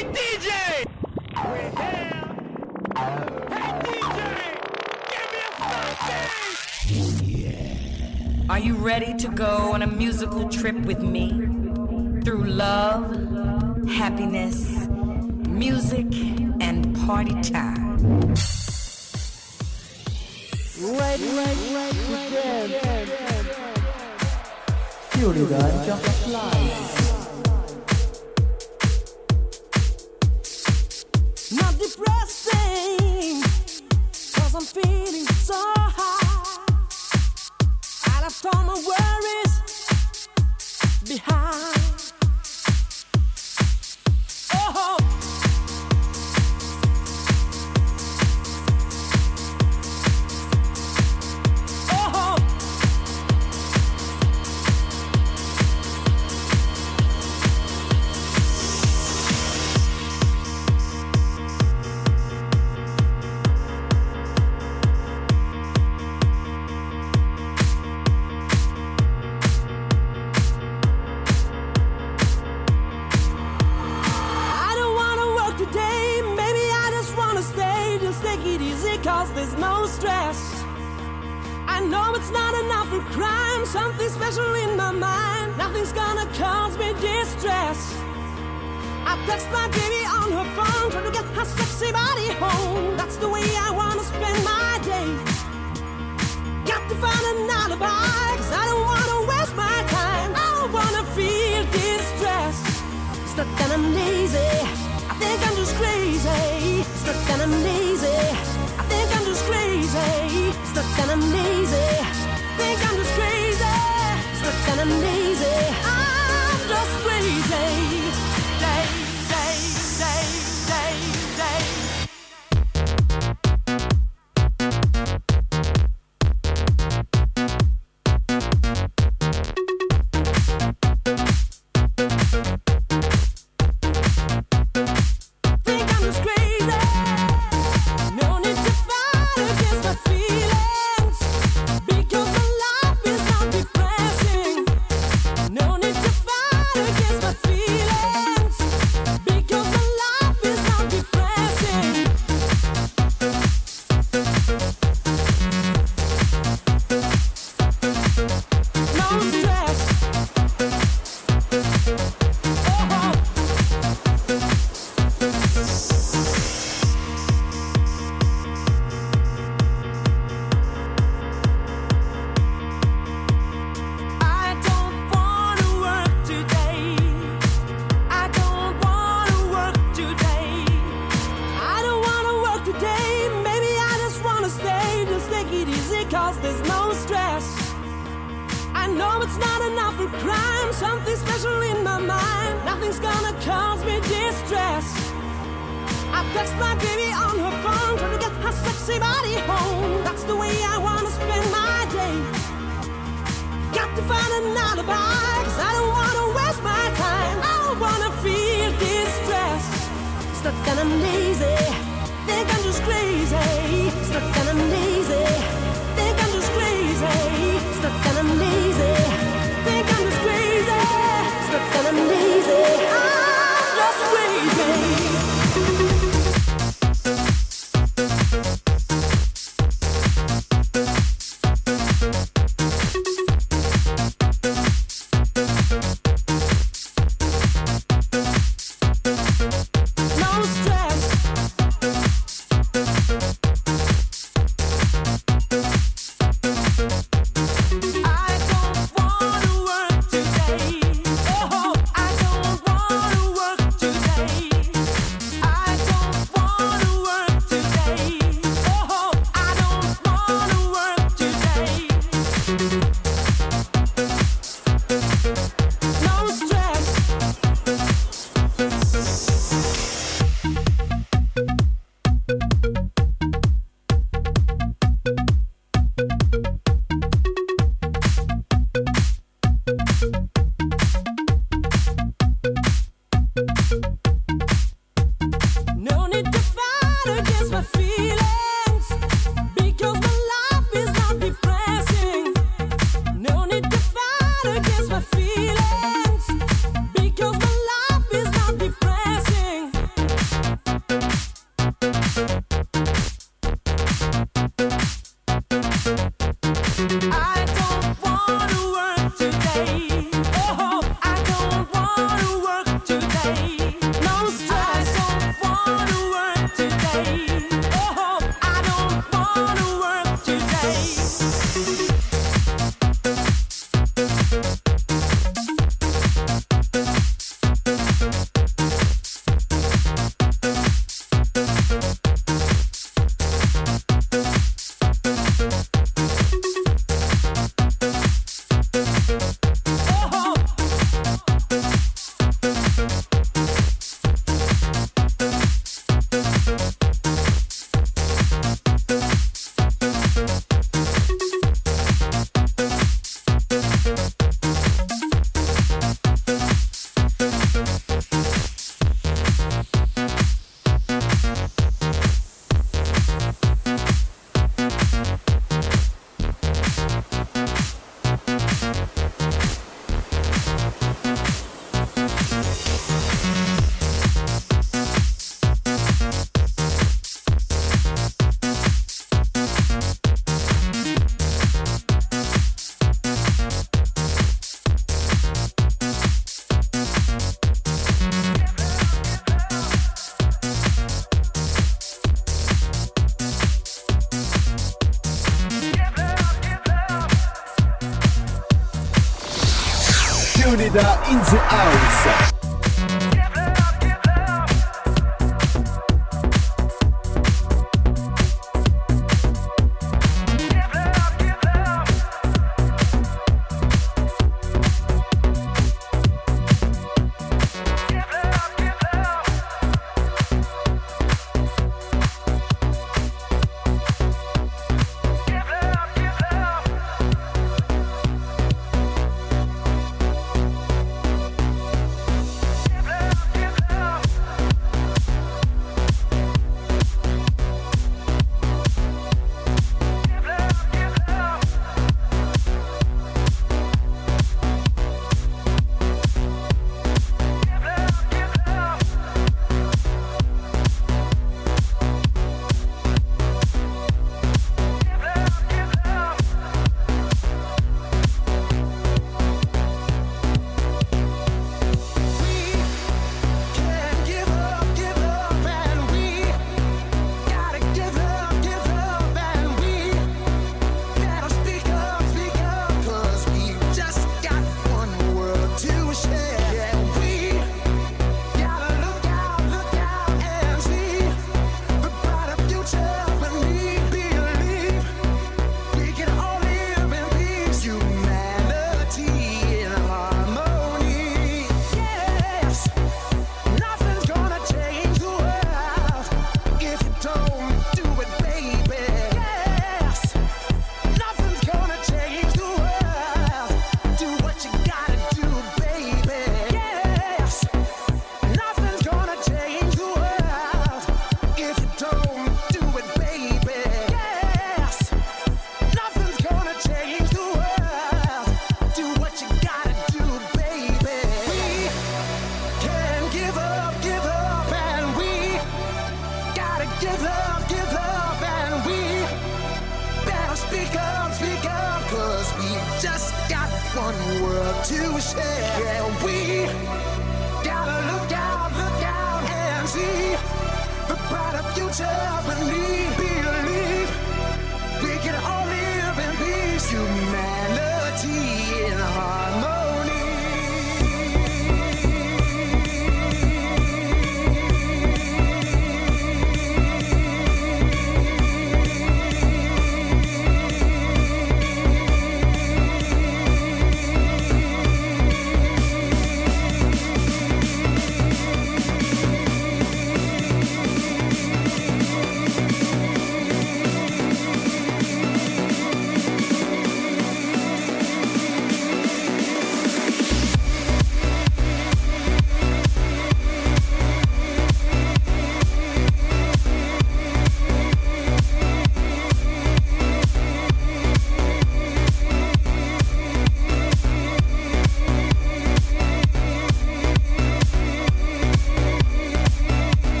Hey, DJ! We're. Hey, DJ! Give me a! Yeah. Are you ready to go on a musical trip with me? Through love, happiness, music, and party time. Ready, ready, ready, All my worries behind.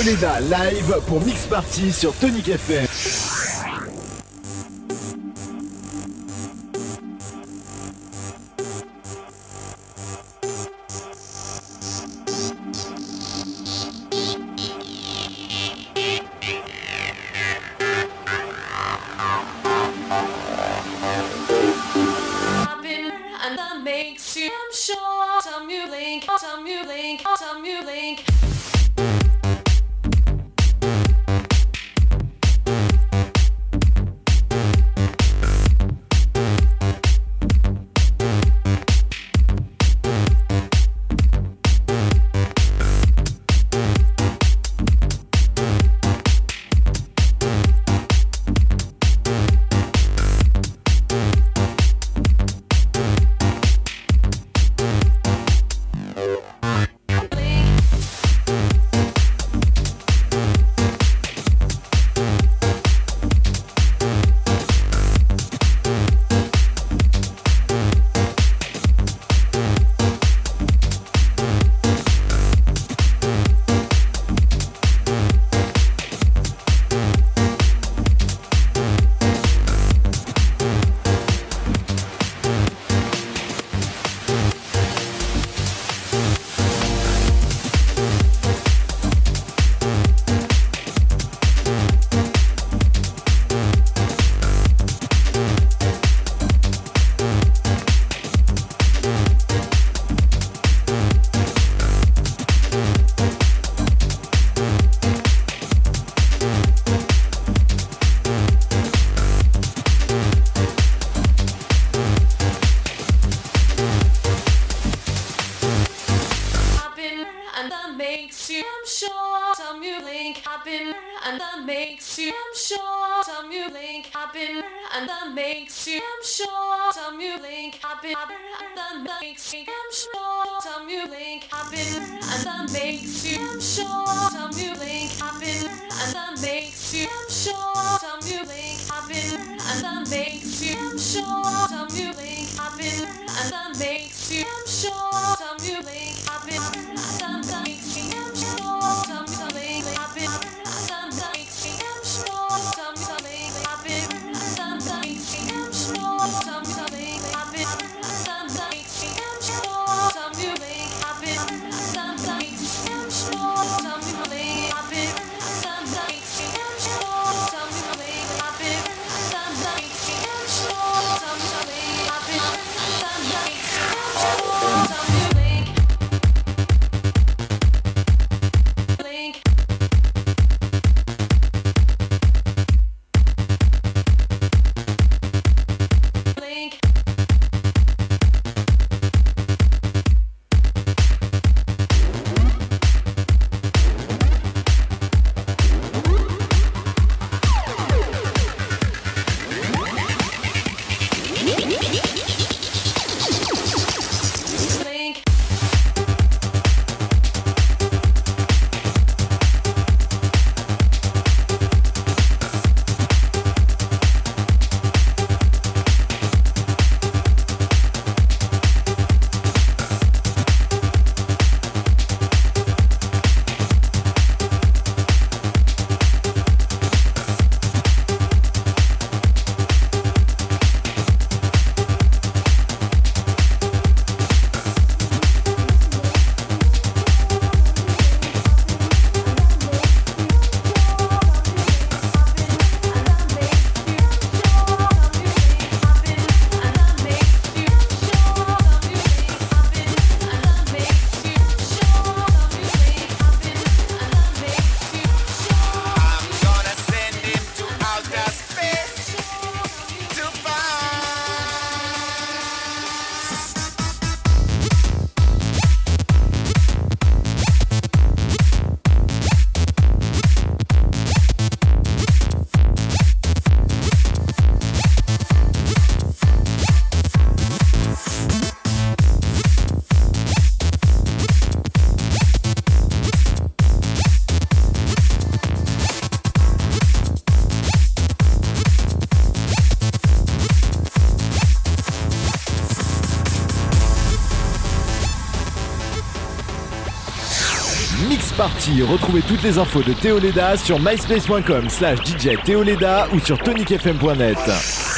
Coleda live pour Mix Party sur Tonic FM. I'm sure some you link I've been than the makes I'm sure some you link I've and the makes you I'm sure some you link I've and the makes you I'm sure some you link I've and the makes you I'm sure some you link I've and the makes you I'm sure some you link I've and the makes you I'm sure some Retrouvez toutes les infos de Théo Leda sur myspace.com slash DJ Théo Leda ou sur tonicfm.net.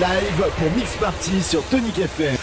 live pour Mix Party sur Tonic FM.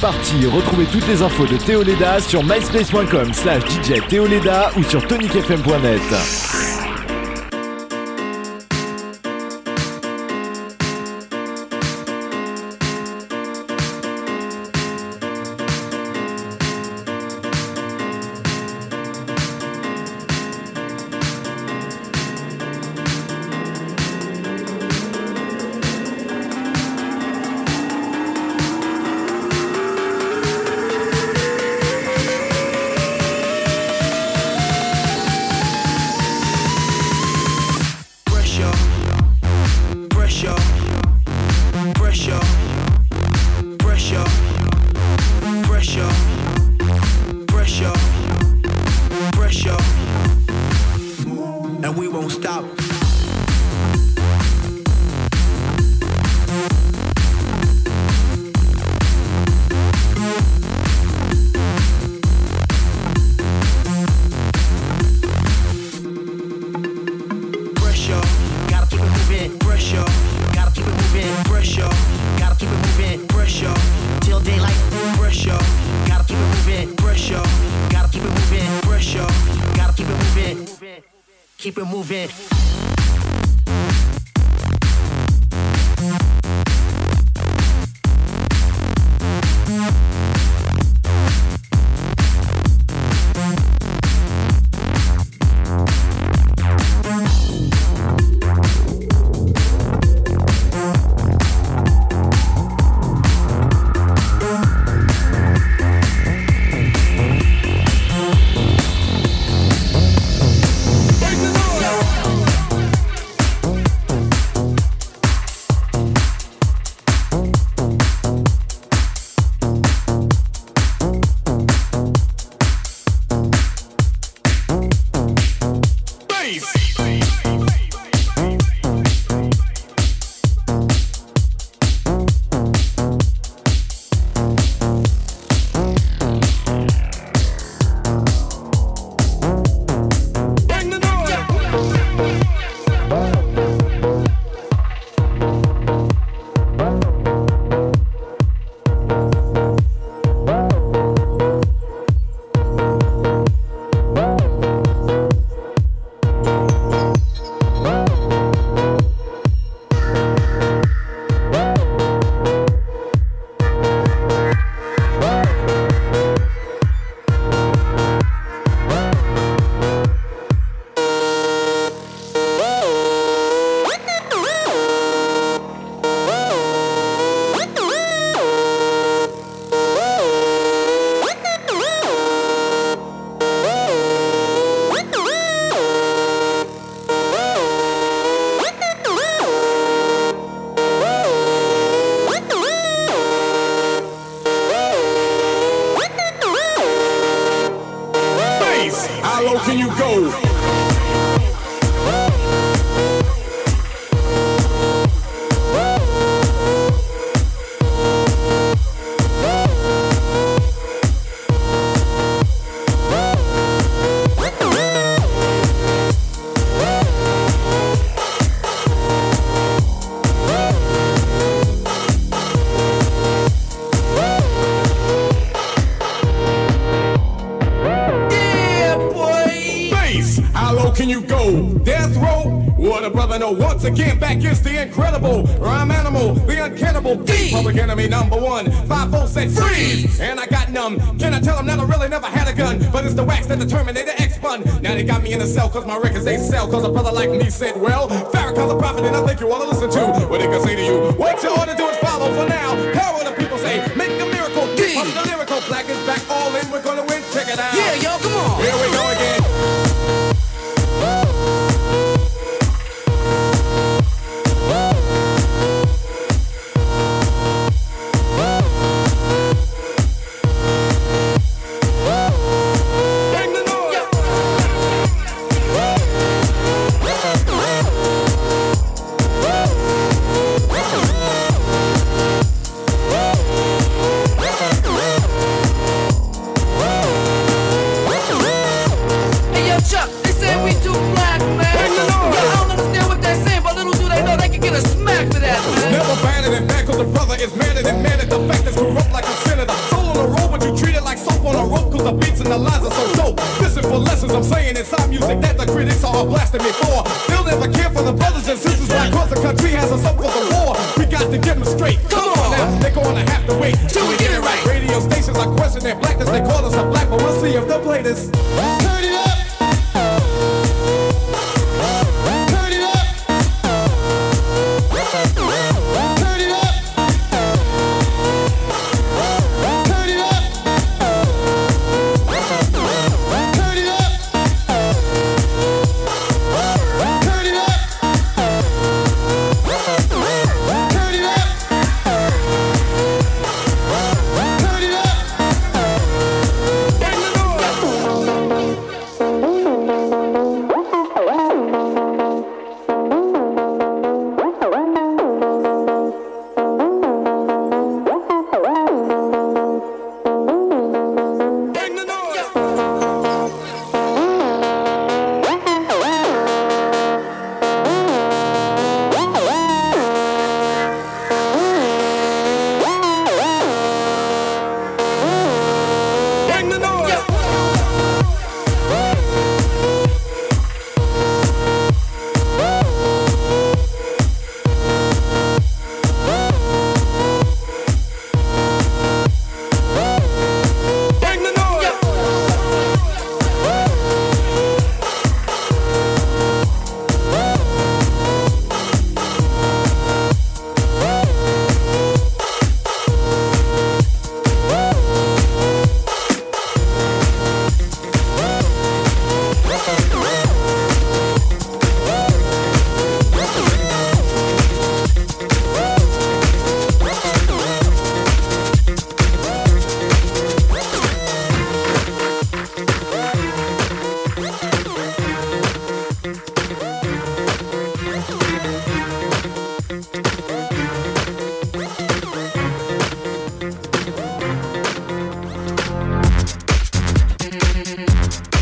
Parti. Retrouvez toutes les infos de Théo Leda sur myspace.com slash DJ Théo Leda ou sur tonicfm.net. What a brother know. Once again, back is the incredible rhyme animal, the uncannibal D. Public enemy number one. Five four said freeze, and I got numb. Can I tell them that I really never had a gun? But it's the wax that determined the Terminator X spun. Now they got me in a cell cause my records they sell. Cause a brother like me said, well, Farrakhan's a prophet and I think you wanna listen to what he can say to you. What you ought to do is follow for now. Power the people say, make a miracle. D. Pump the lyrical, black is back, all in, we're gonna win. Check it out. Yeah, yo, come on. Thank you.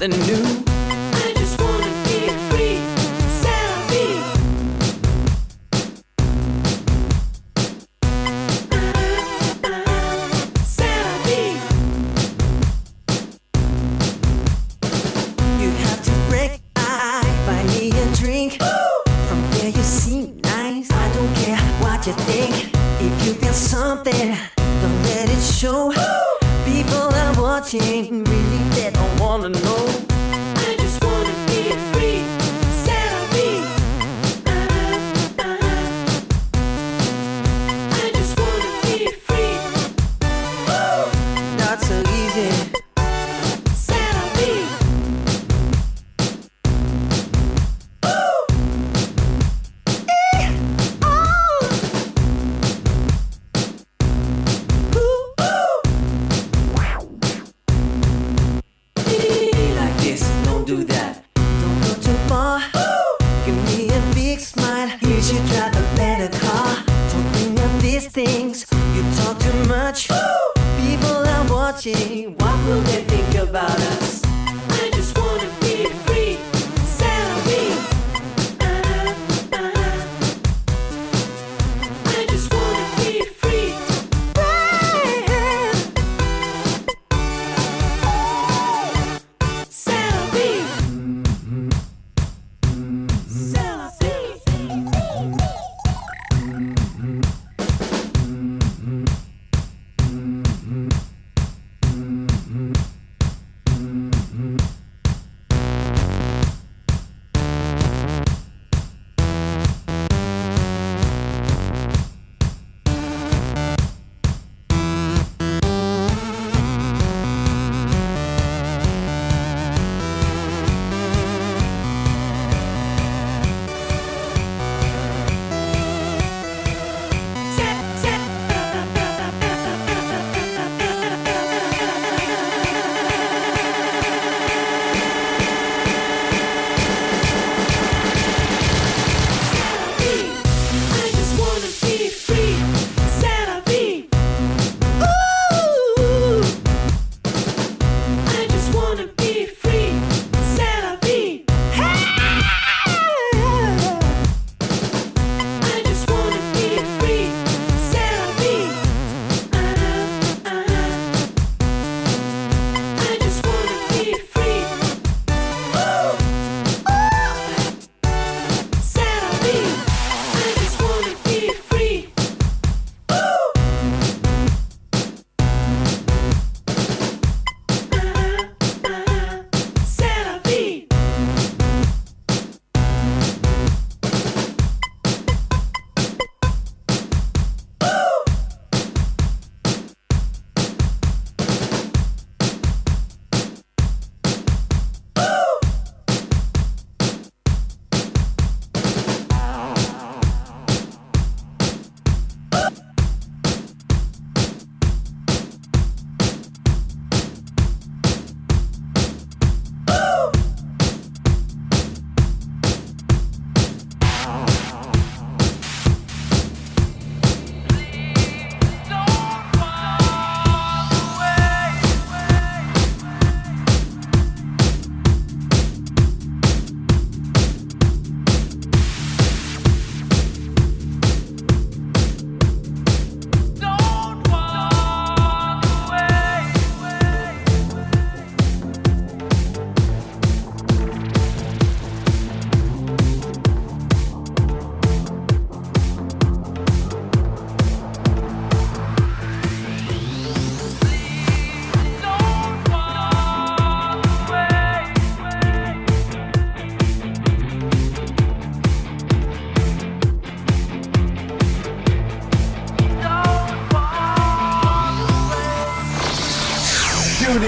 The new.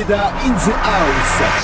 Deoleda in the house.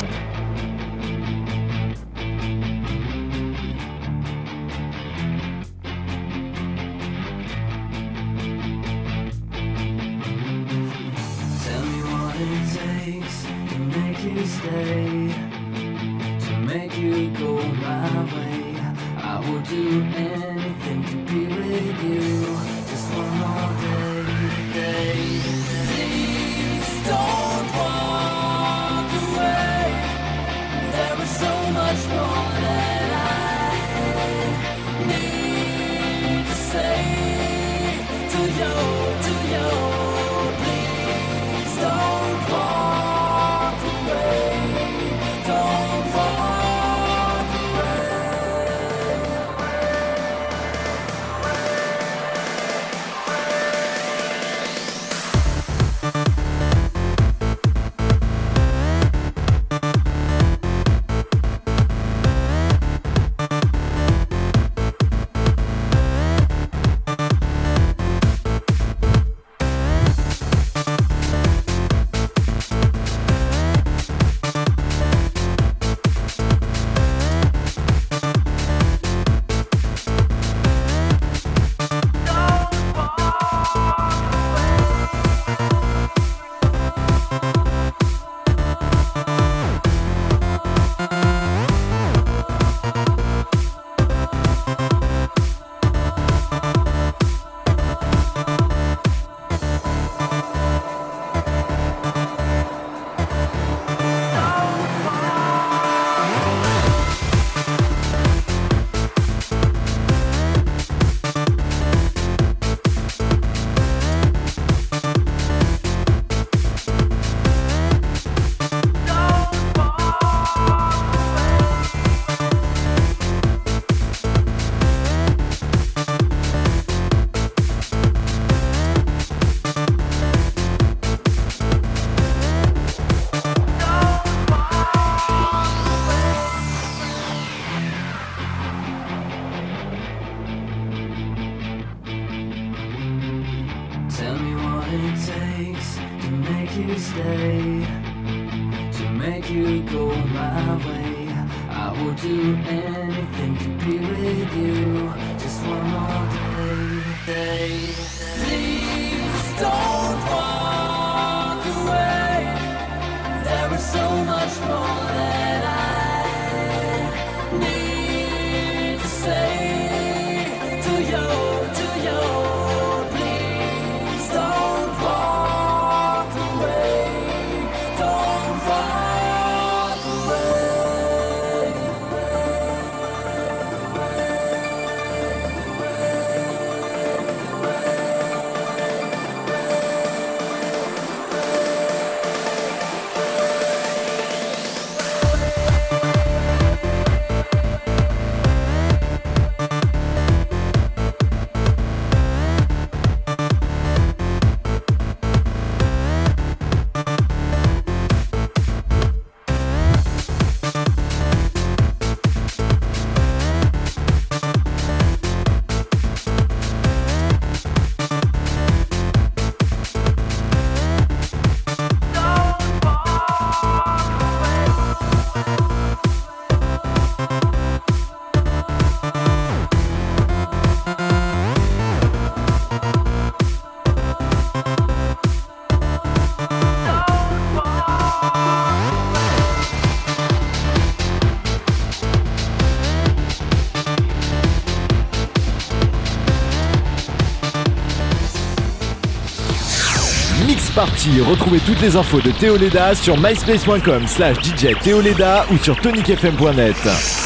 aussi retrouver toutes les infos de Théo Leda sur myspace.com slash DJ Théo Leda ou sur tonicfm.net.